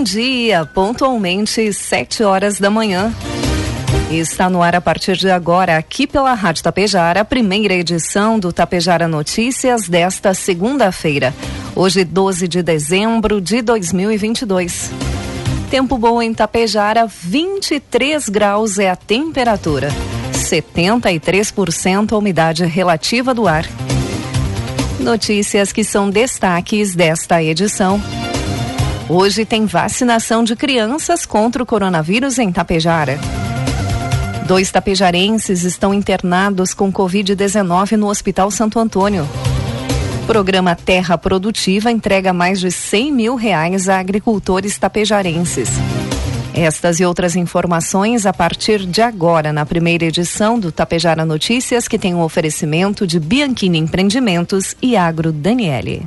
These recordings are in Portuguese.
Bom dia, pontualmente sete horas da manhã. Está no ar a partir de agora, aqui pela Rádio Tapejara, a primeira edição do Tapejara Notícias desta segunda-feira, hoje 12 de dezembro de 2022. Tempo bom em Tapejara, 23 graus é a temperatura, 73% a umidade relativa do ar. Notícias que são destaques desta edição. Hoje tem vacinação de crianças contra o coronavírus em Tapejara. Dois tapejarenses estão internados com Covid-19 no Hospital Santo Antônio. Programa Terra Produtiva entrega mais de 100 mil reais a agricultores tapejarenses. Estas e outras informações a partir de agora na primeira edição do Tapejara Notícias, que tem um oferecimento de Bianchini Empreendimentos e Agro Daniele.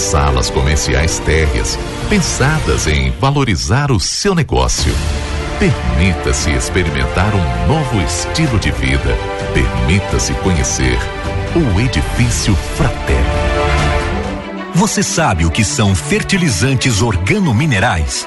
salas comerciais térreas, pensadas em valorizar o seu negócio. Permita-se experimentar um novo estilo de vida. Permita-se conhecer o Edifício Fraterno. Você sabe o que são fertilizantes organominerais?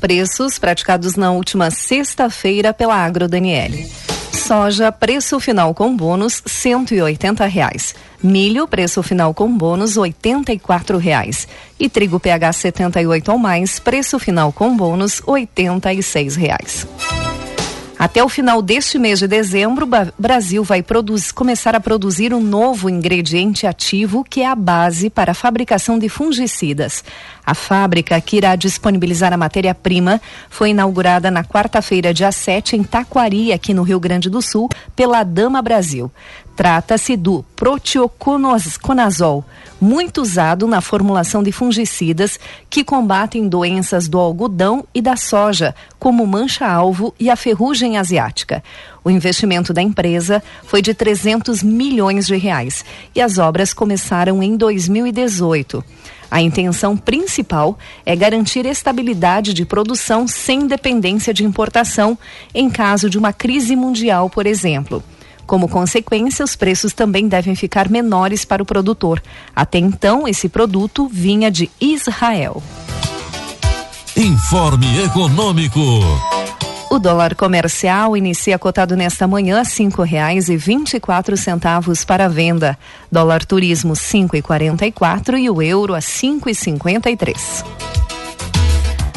Preços praticados na última sexta-feira pela Agro Daniele. Soja, preço final com bônus, cento e oitenta reais. Milho, preço final com bônus, oitenta e quatro reais. E trigo PH 78 ou mais, preço final com bônus, oitenta e seis reais. Até o final deste mês de dezembro, o Brasil vai começar a produzir um novo ingrediente ativo que é a base para a fabricação de fungicidas. A fábrica que irá disponibilizar a matéria-prima foi inaugurada na quarta-feira, dia 7, em Taquari, aqui no Rio Grande do Sul, pela Dama Brasil. Trata-se do proteoconazol, muito usado na formulação de fungicidas que combatem doenças do algodão e da soja, como mancha-alvo e a ferrugem asiática. O investimento da empresa foi de 300 milhões de reais e as obras começaram em 2018. A intenção principal é garantir estabilidade de produção sem dependência de importação em caso de uma crise mundial, por exemplo. Como consequência, os preços também devem ficar menores para o produtor. Até então, esse produto vinha de Israel. Informe Econômico. O dólar comercial inicia cotado nesta manhã cinco reais e vinte e quatro centavos para venda. Dólar turismo cinco e quarenta e quatro e o euro a cinco e cinquenta e três.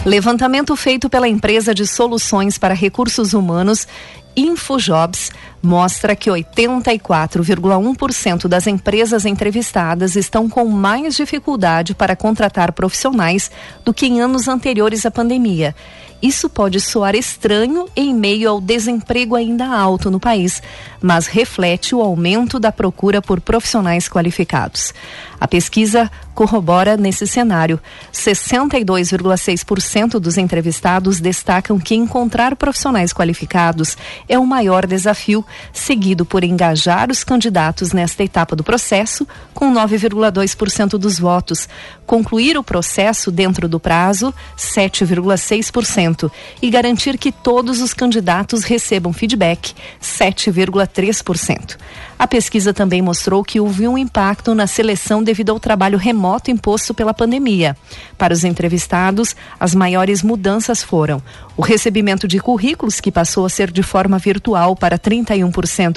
Levantamento feito pela empresa de soluções para recursos humanos Infojobs mostra que 84,1% das empresas entrevistadas estão com mais dificuldade para contratar profissionais do que em anos anteriores à pandemia. Isso pode soar estranho em meio ao desemprego ainda alto no país, mas reflete o aumento da procura por profissionais qualificados. A pesquisa corrobora nesse cenário. 62,6% dos entrevistados destacam que encontrar profissionais qualificados é o maior desafio seguido por engajar os candidatos nesta etapa do processo, com 9,2% dos votos, concluir o processo dentro do prazo, 7,6%, e garantir que todos os candidatos recebam feedback, 7,3%. A pesquisa também mostrou que houve um impacto na seleção devido ao trabalho remoto imposto pela pandemia. Para os entrevistados, as maiores mudanças foram o recebimento de currículos, que passou a ser de forma virtual para 31%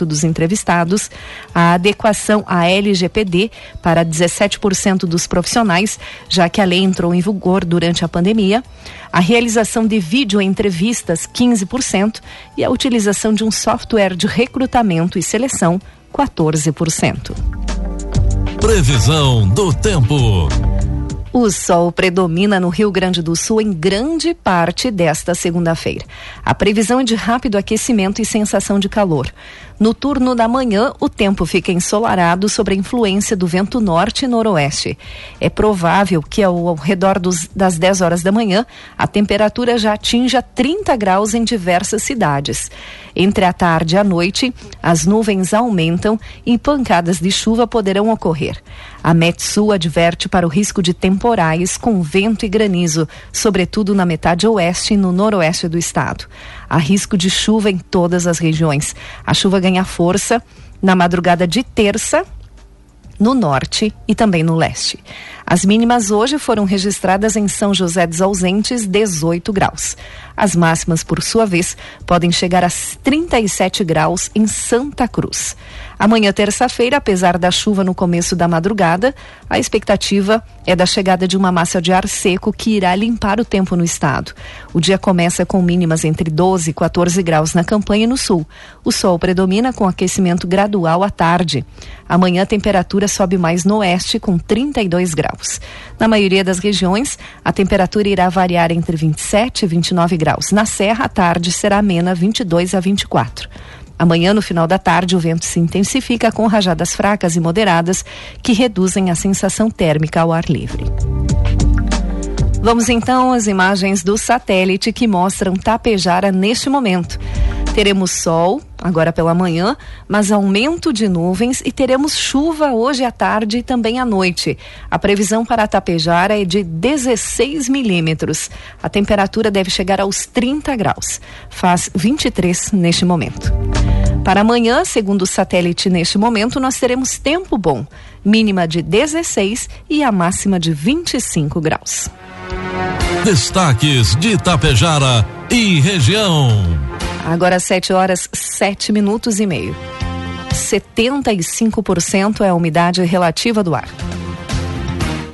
dos entrevistados, a adequação à LGPD para 17% dos profissionais, já que a lei entrou em vigor durante a pandemia, a realização de vídeo entrevistas, 15%, e a utilização de um software de recrutamento e seleção, 14%. Previsão do tempo. O sol predomina no Rio Grande do Sul em grande parte desta segunda-feira. A previsão é de rápido aquecimento e sensação de calor. No turno da manhã, o tempo fica ensolarado sobre a influência do vento norte e noroeste. É provável que ao, ao redor dos, das 10 horas da manhã, a temperatura já atinja 30 graus em diversas cidades. Entre a tarde e a noite, as nuvens aumentam e pancadas de chuva poderão ocorrer. A Metsul adverte para o risco de temporais com vento e granizo, sobretudo na metade oeste e no noroeste do estado. Há risco de chuva em todas as regiões. A chuva ganha força na madrugada de terça no norte e também no leste. As mínimas hoje foram registradas em São José dos Ausentes, 18 graus. As máximas, por sua vez, podem chegar a 37 graus em Santa Cruz. Amanhã, terça-feira, apesar da chuva no começo da madrugada, a expectativa é da chegada de uma massa de ar seco que irá limpar o tempo no estado. O dia começa com mínimas entre 12 e 14 graus na campanha e no sul. O sol predomina com aquecimento gradual à tarde. Amanhã a temperatura sobe mais no oeste com 32 graus. Na maioria das regiões, a temperatura irá variar entre 27 e 29 graus. Na Serra, a tarde será amena 22 a 24. Amanhã, no final da tarde, o vento se intensifica com rajadas fracas e moderadas que reduzem a sensação térmica ao ar livre. Vamos então às imagens do satélite que mostram Tapejara neste momento. Teremos sol agora pela manhã, mas aumento de nuvens e teremos chuva hoje à tarde e também à noite. A previsão para Tapejara é de 16 milímetros. A temperatura deve chegar aos 30 graus. Faz 23 neste momento. Para amanhã, segundo o satélite neste momento, nós teremos tempo bom, mínima de 16 e a máxima de 25 graus. Destaques de Itapejara e região. Agora 7 horas 7 minutos e meio. 75% é a umidade relativa do ar.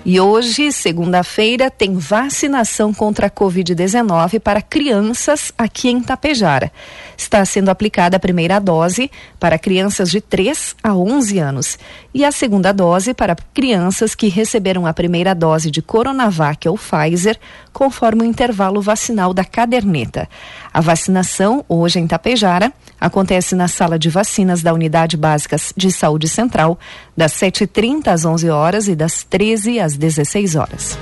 E hoje, segunda-feira, tem vacinação contra a Covid-19 para crianças aqui em Tapejara. Está sendo aplicada a primeira dose para crianças de 3 a 11 anos e a segunda dose para crianças que receberam a primeira dose de Coronavac ou Pfizer, conforme o intervalo vacinal da caderneta. A vacinação, hoje em Tapejara, acontece na sala de vacinas da Unidade Básica de Saúde Central, das 7h30 às 11 horas e das 13 às 16 horas.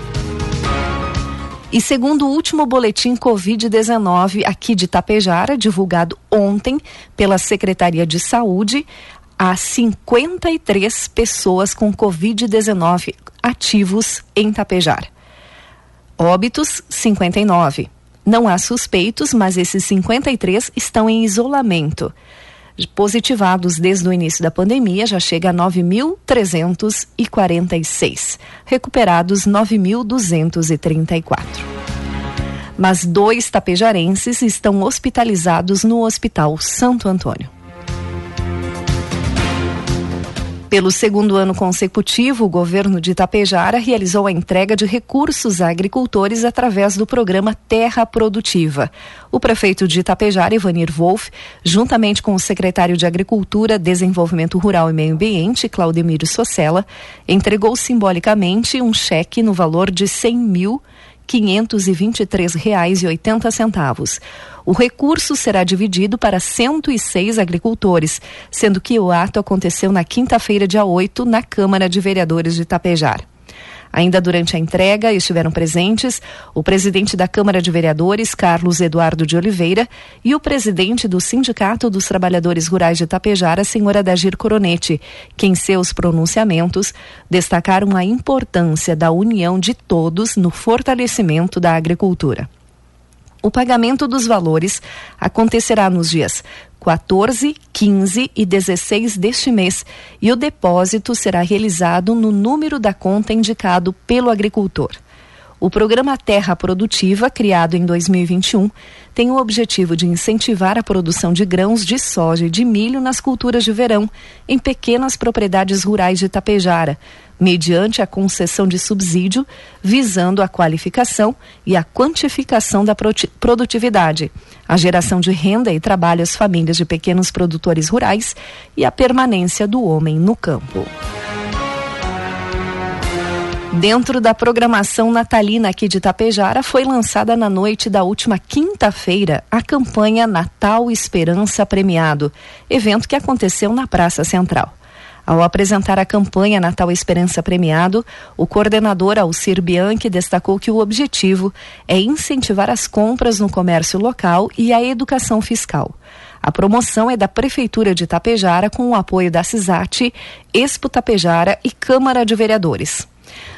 E segundo o último boletim Covid-19 aqui de Tapejara, divulgado ontem pela Secretaria de Saúde, há 53 pessoas com Covid-19 ativos em Tapejara. Óbitos, 59. Não há suspeitos, mas esses 53 estão em isolamento positivados desde o início da pandemia já chega a 9.346, recuperados 9.234. Mas dois tapejarenses estão hospitalizados no Hospital Santo Antônio. Pelo segundo ano consecutivo, o governo de Itapejara realizou a entrega de recursos a agricultores através do programa Terra Produtiva. O prefeito de Itapejara, Ivanir Wolff, juntamente com o secretário de Agricultura, Desenvolvimento Rural e Meio Ambiente, Claudemir Socella, entregou simbolicamente um cheque no valor de 100 mil reais R$ 523,80. O recurso será dividido para 106 agricultores, sendo que o ato aconteceu na quinta-feira, dia 8, na Câmara de Vereadores de Tapejar. Ainda durante a entrega estiveram presentes o presidente da Câmara de Vereadores, Carlos Eduardo de Oliveira, e o presidente do Sindicato dos Trabalhadores Rurais de Tapejara, senhora Dagir Coronete, que em seus pronunciamentos destacaram a importância da união de todos no fortalecimento da agricultura. O pagamento dos valores acontecerá nos dias 14, 15 e 16 deste mês e o depósito será realizado no número da conta indicado pelo agricultor. O programa Terra Produtiva, criado em 2021, tem o objetivo de incentivar a produção de grãos de soja e de milho nas culturas de verão, em pequenas propriedades rurais de Tapejara, mediante a concessão de subsídio, visando a qualificação e a quantificação da produtividade, a geração de renda e trabalho às famílias de pequenos produtores rurais e a permanência do homem no campo. Dentro da programação natalina aqui de Tapejara, foi lançada na noite da última quinta-feira a campanha Natal Esperança Premiado, evento que aconteceu na Praça Central. Ao apresentar a campanha Natal Esperança Premiado, o coordenador Alcir Bianchi destacou que o objetivo é incentivar as compras no comércio local e a educação fiscal. A promoção é da Prefeitura de Tapejara com o apoio da CISAT, Expo Tapejara e Câmara de Vereadores.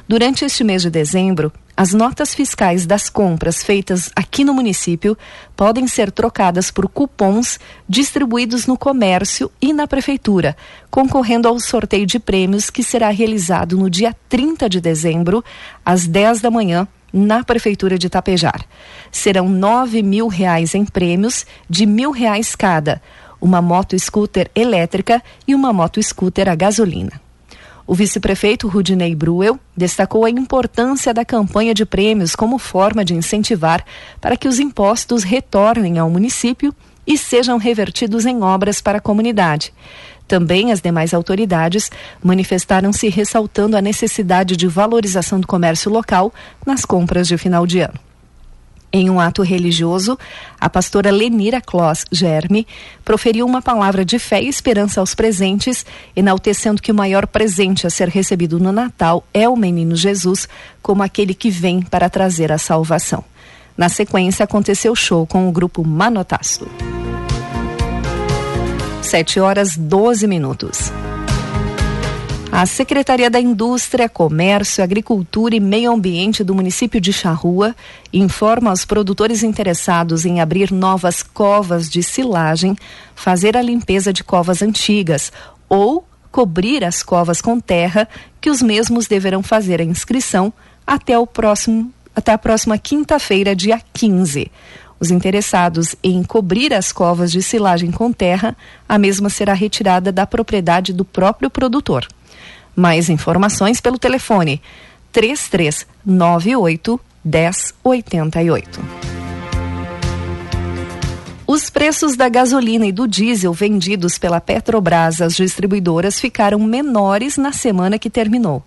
Durante este mês de dezembro, as notas fiscais das compras feitas aqui no município podem ser trocadas por cupons distribuídos no comércio e na prefeitura, concorrendo ao sorteio de prêmios que será realizado no dia 30 de dezembro, às 10 da manhã, na Prefeitura de Tapejar. Serão nove mil reais em prêmios, de mil reais cada, uma moto scooter elétrica e uma moto scooter a gasolina. O vice-prefeito Rudinei Bruel destacou a importância da campanha de prêmios como forma de incentivar para que os impostos retornem ao município e sejam revertidos em obras para a comunidade. Também as demais autoridades manifestaram-se ressaltando a necessidade de valorização do comércio local nas compras de final de ano. Em um ato religioso, a pastora Lenira Kloss Germe proferiu uma palavra de fé e esperança aos presentes, enaltecendo que o maior presente a ser recebido no Natal é o menino Jesus, como aquele que vem para trazer a salvação. Na sequência, aconteceu show com o grupo Manotasto. 7 horas 12 minutos. A Secretaria da Indústria, Comércio, Agricultura e Meio Ambiente do município de Charrua informa aos produtores interessados em abrir novas covas de silagem, fazer a limpeza de covas antigas ou cobrir as covas com terra, que os mesmos deverão fazer a inscrição até o próximo até a próxima quinta-feira, dia 15. Os interessados em cobrir as covas de silagem com terra, a mesma será retirada da propriedade do próprio produtor. Mais informações pelo telefone 3398 1088. Os preços da gasolina e do diesel vendidos pela Petrobras às distribuidoras ficaram menores na semana que terminou.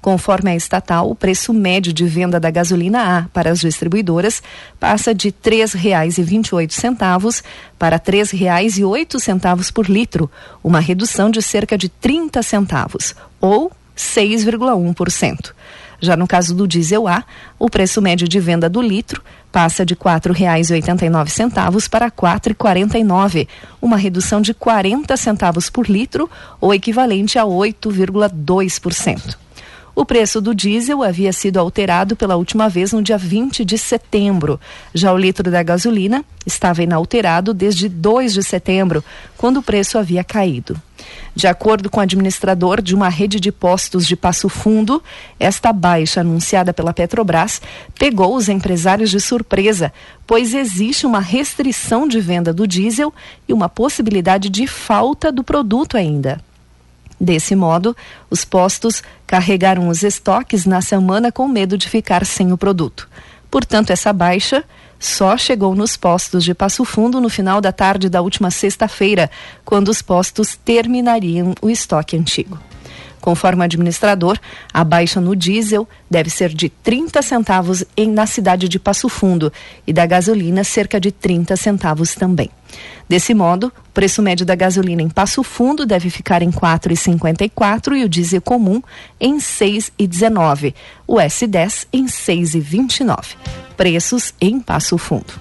Conforme a estatal, o preço médio de venda da gasolina A para as distribuidoras passa de R$ 3,28 para R$ 3,08 por litro, uma redução de cerca de 30 centavos, ou 6,1%. Já no caso do diesel A, o preço médio de venda do litro passa de R$ 4,89 para R$ 4,49, uma redução de 40 centavos por litro, ou equivalente a 8,2%. O preço do diesel havia sido alterado pela última vez no dia 20 de setembro. Já o litro da gasolina estava inalterado desde 2 de setembro, quando o preço havia caído. De acordo com o administrador de uma rede de postos de Passo Fundo, esta baixa anunciada pela Petrobras pegou os empresários de surpresa, pois existe uma restrição de venda do diesel e uma possibilidade de falta do produto ainda. Desse modo, os postos carregaram os estoques na semana com medo de ficar sem o produto. Portanto, essa baixa só chegou nos postos de Passo Fundo no final da tarde da última sexta-feira, quando os postos terminariam o estoque antigo. Conforme o administrador, a baixa no diesel deve ser de 30 centavos em, na cidade de Passo Fundo e da gasolina cerca de 30 centavos também. Desse modo, o preço médio da gasolina em Passo Fundo deve ficar em 4,54 e o diesel comum em 6,19, o S10 em 6,29. Preços em Passo Fundo.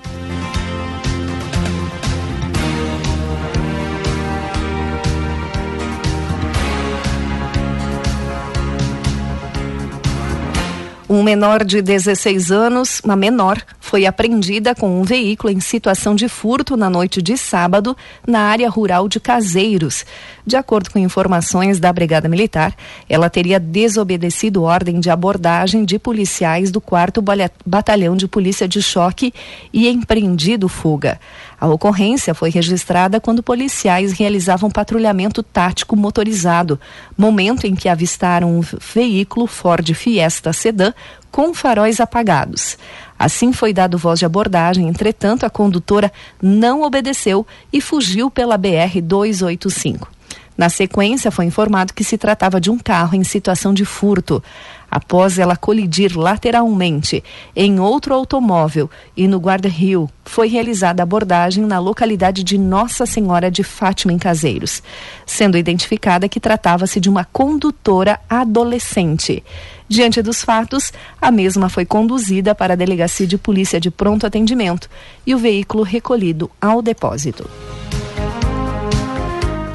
Um menor de 16 anos, uma menor, foi apreendida com um veículo em situação de furto na noite de sábado na área rural de Caseiros. De acordo com informações da Brigada Militar, ela teria desobedecido ordem de abordagem de policiais do 4 Batalhão de Polícia de Choque e empreendido fuga. A ocorrência foi registrada quando policiais realizavam patrulhamento tático motorizado, momento em que avistaram um veículo Ford Fiesta Sedan com faróis apagados. Assim foi dado voz de abordagem, entretanto, a condutora não obedeceu e fugiu pela BR 285. Na sequência, foi informado que se tratava de um carro em situação de furto após ela colidir lateralmente em outro automóvel e no guarda-rio, foi realizada abordagem na localidade de Nossa Senhora de Fátima em Caseiros, sendo identificada que tratava-se de uma condutora adolescente. Diante dos fatos, a mesma foi conduzida para a delegacia de polícia de pronto atendimento e o veículo recolhido ao depósito.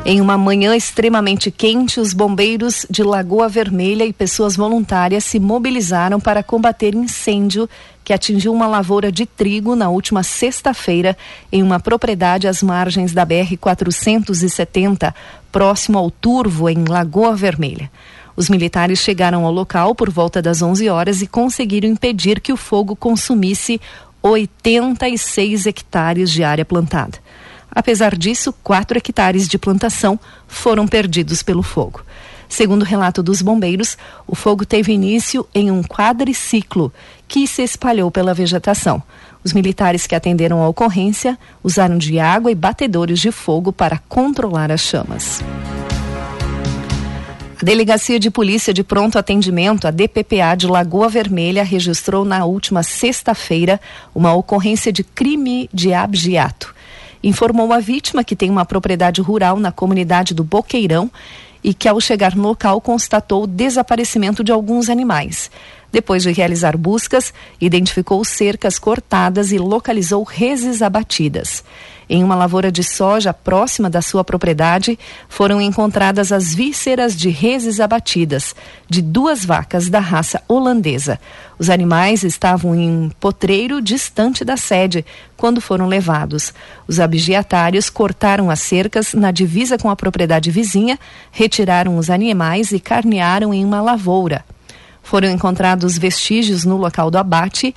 Em uma manhã extremamente quente, os bombeiros de Lagoa Vermelha e pessoas voluntárias se mobilizaram para combater incêndio que atingiu uma lavoura de trigo na última sexta-feira em uma propriedade às margens da BR 470, próximo ao Turvo, em Lagoa Vermelha. Os militares chegaram ao local por volta das 11 horas e conseguiram impedir que o fogo consumisse 86 hectares de área plantada. Apesar disso, quatro hectares de plantação foram perdidos pelo fogo. Segundo o relato dos bombeiros, o fogo teve início em um quadriciclo que se espalhou pela vegetação. Os militares que atenderam a ocorrência usaram de água e batedores de fogo para controlar as chamas. A Delegacia de Polícia de Pronto Atendimento, a DPPA de Lagoa Vermelha, registrou na última sexta-feira uma ocorrência de crime de abjeato informou a vítima que tem uma propriedade rural na comunidade do Boqueirão e que, ao chegar no local, constatou o desaparecimento de alguns animais. Depois de realizar buscas, identificou cercas cortadas e localizou reses abatidas. Em uma lavoura de soja próxima da sua propriedade, foram encontradas as vísceras de reses abatidas, de duas vacas da raça holandesa. Os animais estavam em um potreiro distante da sede quando foram levados. Os abigeatários cortaram as cercas na divisa com a propriedade vizinha, retiraram os animais e carnearam em uma lavoura. Foram encontrados vestígios no local do abate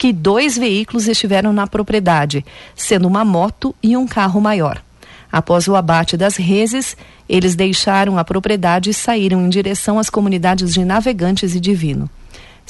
que dois veículos estiveram na propriedade, sendo uma moto e um carro maior. Após o abate das reses, eles deixaram a propriedade e saíram em direção às comunidades de Navegantes e Divino.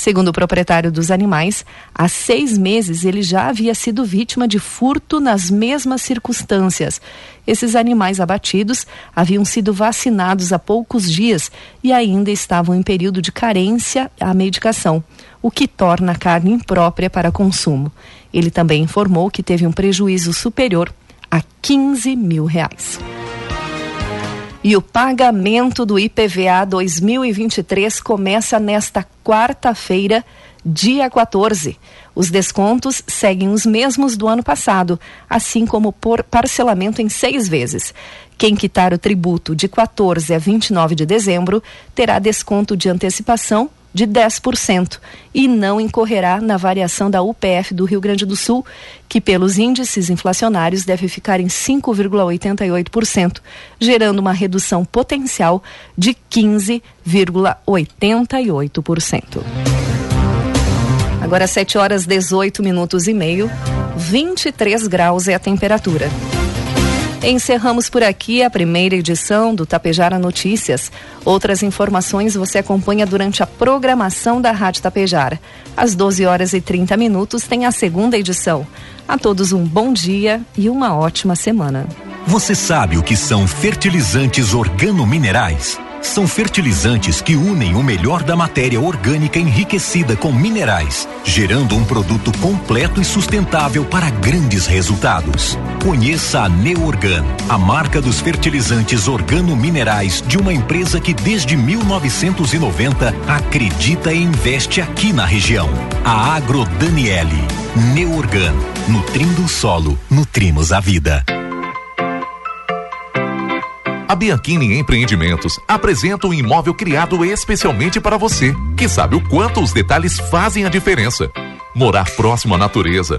Segundo o proprietário dos animais, há seis meses ele já havia sido vítima de furto nas mesmas circunstâncias. Esses animais abatidos haviam sido vacinados há poucos dias e ainda estavam em período de carência à medicação, o que torna a carne imprópria para consumo. Ele também informou que teve um prejuízo superior a 15 mil reais. E o pagamento do IPVA 2023 começa nesta quarta-feira, dia 14. Os descontos seguem os mesmos do ano passado, assim como por parcelamento em seis vezes. Quem quitar o tributo de 14 a 29 de dezembro terá desconto de antecipação de 10% e não incorrerá na variação da UPF do Rio Grande do Sul, que pelos índices inflacionários deve ficar em 5,88%, gerando uma redução potencial de 15,88%. Agora 7 horas 18 minutos e meio, 23 graus é a temperatura. Encerramos por aqui a primeira edição do Tapejara Notícias. Outras informações você acompanha durante a programação da Rádio Tapejara. Às 12 horas e 30 minutos tem a segunda edição. A todos um bom dia e uma ótima semana. Você sabe o que são fertilizantes organominerais? São fertilizantes que unem o melhor da matéria orgânica enriquecida com minerais, gerando um produto completo e sustentável para grandes resultados. Conheça a Neorgan, a marca dos fertilizantes organo-minerais de uma empresa que desde 1990 acredita e investe aqui na região. A Agro Daniele. Neorgan, nutrindo o solo, nutrimos a vida. A Bianchini Empreendimentos apresenta um imóvel criado especialmente para você, que sabe o quanto os detalhes fazem a diferença. Morar próximo à natureza,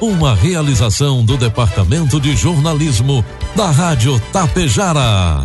Uma realização do Departamento de Jornalismo da Rádio Tapejara.